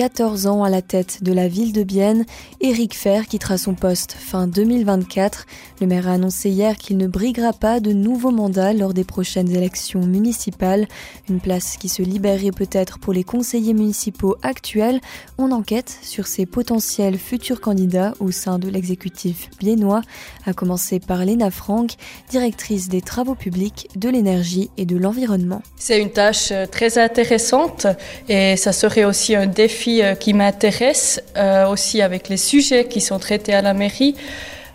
14 ans à la tête de la ville de Bienne, Éric Fer quittera son poste fin 2024. Le maire a annoncé hier qu'il ne briguera pas de nouveaux mandats lors des prochaines élections municipales. Une place qui se libérerait peut-être pour les conseillers municipaux actuels. On enquête sur ses potentiels futurs candidats au sein de l'exécutif biennois, à commencer par Léna Franck, directrice des travaux publics, de l'énergie et de l'environnement. C'est une tâche euh, très intéressante et ça serait aussi un défi euh, qui m'intéresse euh, aussi avec les sujets qui sont traités à la mairie.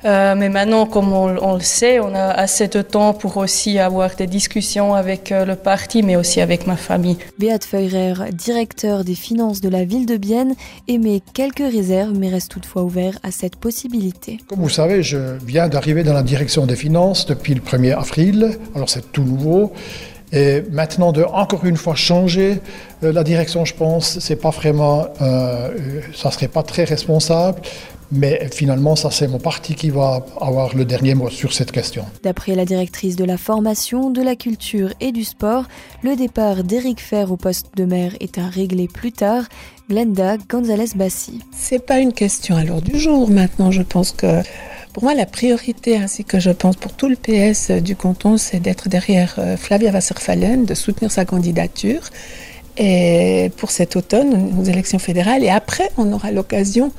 Euh, mais maintenant, comme on, le sait, on a assez de temps pour aussi avoir des discussions avec le parti, mais aussi avec ma famille. Beat Feurer, directeur des finances de la ville de Bienne, émet quelques réserves, mais reste toutefois ouvert à cette possibilité. Comme vous savez, je viens d'arriver dans la direction des finances depuis le 1er avril, alors c'est tout nouveau. Et maintenant, de encore une fois changer euh, la direction, je pense, c'est pas vraiment, euh, ça serait pas très responsable. Mais finalement, ça c'est mon parti qui va avoir le dernier mot sur cette question. D'après la directrice de la formation, de la culture et du sport, le départ d'Éric Fer au poste de maire est à régler plus tard. Glenda Gonzalez-Bassi. C'est pas une question à l'ordre du jour maintenant. Je pense que pour moi, la priorité, ainsi que je pense pour tout le PS du canton, c'est d'être derrière euh, Flavia Wasserfallen, de soutenir sa candidature pour cet automne aux élections fédérales. Et après, on aura l'occasion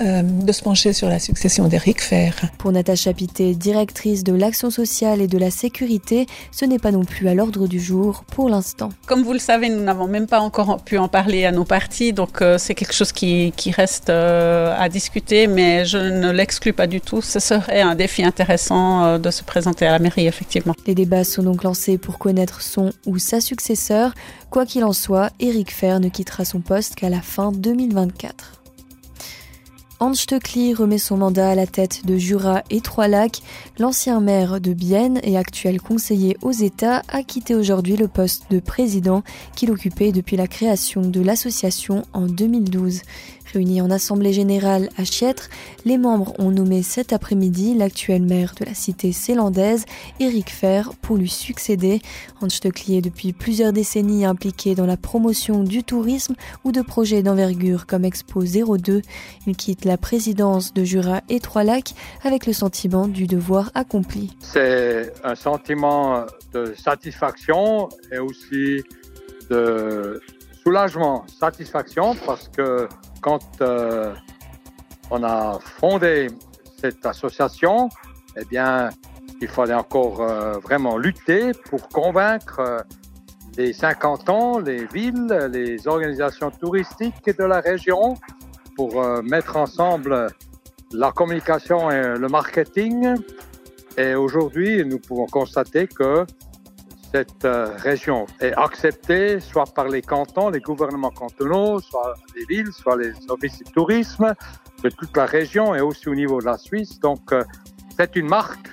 euh, de se pencher sur la succession d'Éric Fer. Pour Natacha Pité, directrice de l'action sociale et de la sécurité, ce n'est pas non plus à l'ordre du jour pour l'instant. Comme vous le savez, nous n'avons même pas encore pu en parler à nos partis, donc euh, c'est quelque chose qui, qui reste euh, à discuter, mais je ne l'exclus pas du tout. Ce serait un défi intéressant de se présenter à la mairie, effectivement. Les débats sont donc lancés pour connaître son ou sa successeur. Quoi qu'il en soit, Éric Fer ne quittera son poste qu'à la fin 2024. Hans Stöckli remet son mandat à la tête de Jura et Trois-Lacs. L'ancien maire de Bienne et actuel conseiller aux États a quitté aujourd'hui le poste de président qu'il occupait depuis la création de l'association en 2012. Réunis en assemblée générale à Chiètre, les membres ont nommé cet après-midi l'actuel maire de la cité célandaise, Éric Fer, pour lui succéder. Hans est depuis plusieurs décennies impliqué dans la promotion du tourisme ou de projets d'envergure comme Expo 02. Il quitte la présidence de Jura et Trois-Lacs avec le sentiment du devoir accompli. C'est un sentiment de satisfaction et aussi de soulagement, satisfaction parce que quand euh, on a fondé cette association, eh bien, il fallait encore euh, vraiment lutter pour convaincre euh, les 50 ans, les villes, les organisations touristiques de la région pour mettre ensemble la communication et le marketing. Et aujourd'hui, nous pouvons constater que cette euh, région est acceptée soit par les cantons, les gouvernements cantonaux, soit les villes, soit les offices de tourisme de toute la région et aussi au niveau de la Suisse. Donc, euh, c'est une marque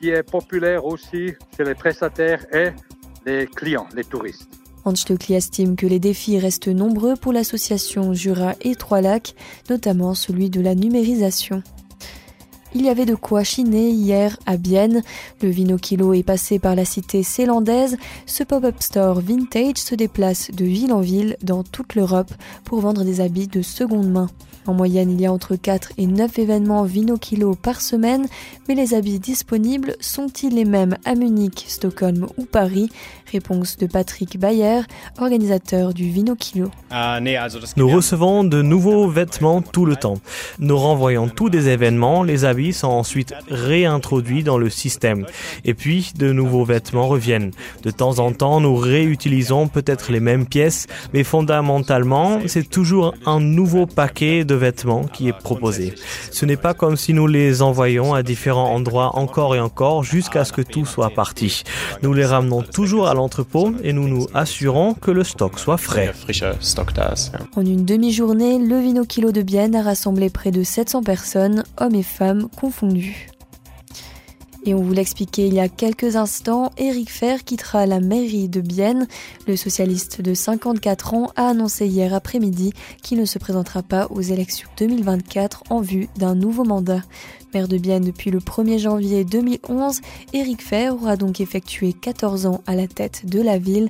qui est populaire aussi chez les prestataires et les clients, les touristes. Hans Stöckli estime que les défis restent nombreux pour l'association Jura et Trois-Lacs, notamment celui de la numérisation. Il y avait de quoi chiner hier à Bienne. Le Vino Kilo est passé par la cité célandaise. Ce pop-up store vintage se déplace de ville en ville dans toute l'Europe pour vendre des habits de seconde main. En moyenne, il y a entre 4 et 9 événements Vino Kilo par semaine, mais les habits disponibles sont-ils les mêmes à Munich, Stockholm ou Paris? Réponse de Patrick Bayer, organisateur du Vino Kilo. Nous recevons de nouveaux vêtements tout le temps. Nous renvoyons tous des événements, les habits sont ensuite réintroduits dans le système. Et puis, de nouveaux vêtements reviennent. De temps en temps, nous réutilisons peut-être les mêmes pièces, mais fondamentalement, c'est toujours un nouveau paquet de vêtements qui est proposé. Ce n'est pas comme si nous les envoyons à différents endroits encore et encore jusqu'à ce que tout soit parti. Nous les ramenons toujours à l'entrepôt et nous nous assurons que le stock soit frais. En une demi-journée, le Vino Kilo de Bienne a rassemblé près de 700 personnes, hommes et femmes confondus. Et on vous l'expliquait il y a quelques instants, Éric Fer quittera la mairie de Bienne. Le socialiste de 54 ans a annoncé hier après-midi qu'il ne se présentera pas aux élections 2024 en vue d'un nouveau mandat. Maire de Bienne depuis le 1er janvier 2011, Éric Fer aura donc effectué 14 ans à la tête de la ville.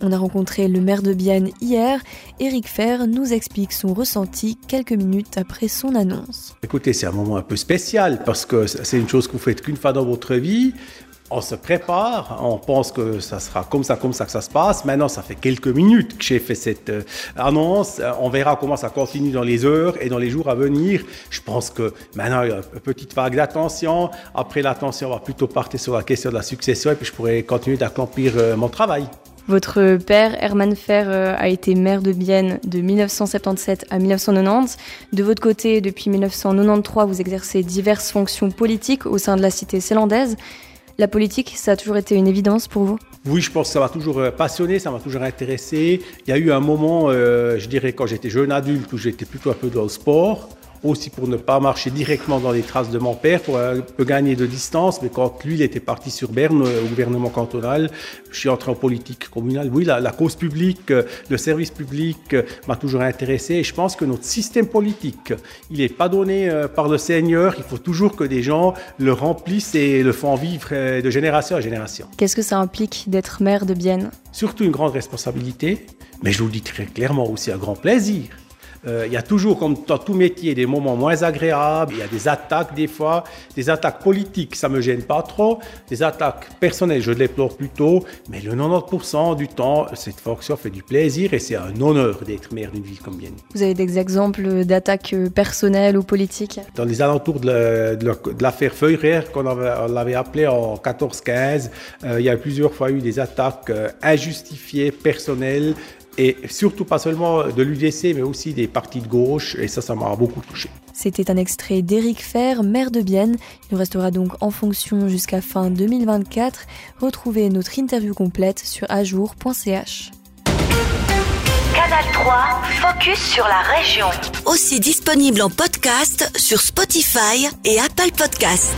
On a rencontré le maire de Bienne hier. Éric Fer nous explique son ressenti quelques minutes après son annonce. Écoutez, c'est un moment un peu spécial parce que c'est une chose que vous faites qu'une fois dans votre vie. On se prépare, on pense que ça sera comme ça, comme ça que ça se passe. Maintenant, ça fait quelques minutes que j'ai fait cette euh, annonce. On verra comment ça continue dans les heures et dans les jours à venir. Je pense que maintenant, il y a une petite vague d'attention. Après l'attention, on va plutôt partir sur la question de la succession et puis je pourrai continuer d'accomplir euh, mon travail. Votre père, Hermann Fer, euh, a été maire de Bienne de 1977 à 1990. De votre côté, depuis 1993, vous exercez diverses fonctions politiques au sein de la cité zélandaise. La politique, ça a toujours été une évidence pour vous? Oui, je pense que ça m'a toujours euh, passionné, ça m'a toujours intéressé. Il y a eu un moment, euh, je dirais, quand j'étais jeune adulte, où j'étais plutôt un peu dans le sport aussi pour ne pas marcher directement dans les traces de mon père, pour un peu gagner de distance. Mais quand lui, il était parti sur Berne, euh, au gouvernement cantonal, je suis entré en politique communale. Oui, la, cause publique, euh, le service public euh, m'a toujours intéressé. Et je pense que notre système politique, il n'est pas donné par le Seigneur. Il faut toujours que des gens le remplissent et le font vivre de génération en génération. Qu'est-ce que ça implique d'être maire de Bienne? Surtout une grande responsabilité, mais je vous le dis très clairement aussi un grand plaisir. Euh, il y a toujours, comme dans tout métier, des moments moins agréables. Il y a des attaques des fois, des attaques politiques, ça me gêne pas trop. Des attaques personnelles, je déplore plutôt. Mais le 90% du temps, cette fonction fait du plaisir et c'est un honneur d'être maire d'une ville comme Bienne. Vous avez des exemples d'attaques personnelles ou politiques? Dans les alentours de l'affaire Feurer, qu'on l'avait appelé en 14-15, euh, il y a plusieurs fois eu des attaques euh, injustifiées, personnelles, et surtout pas seulement de l'UDC, mais aussi des partis de gauche, et ça, ça m'a beaucoup touché. C'était un extrait d'Éric Fer, maire de Bienne. Il nous restera donc en fonction jusqu'à fin 2024. Retrouvez notre interview complète sur ajour.ch. Canal 3, focus sur la région. Aussi disponible en podcast sur Spotify et Apple Podcast.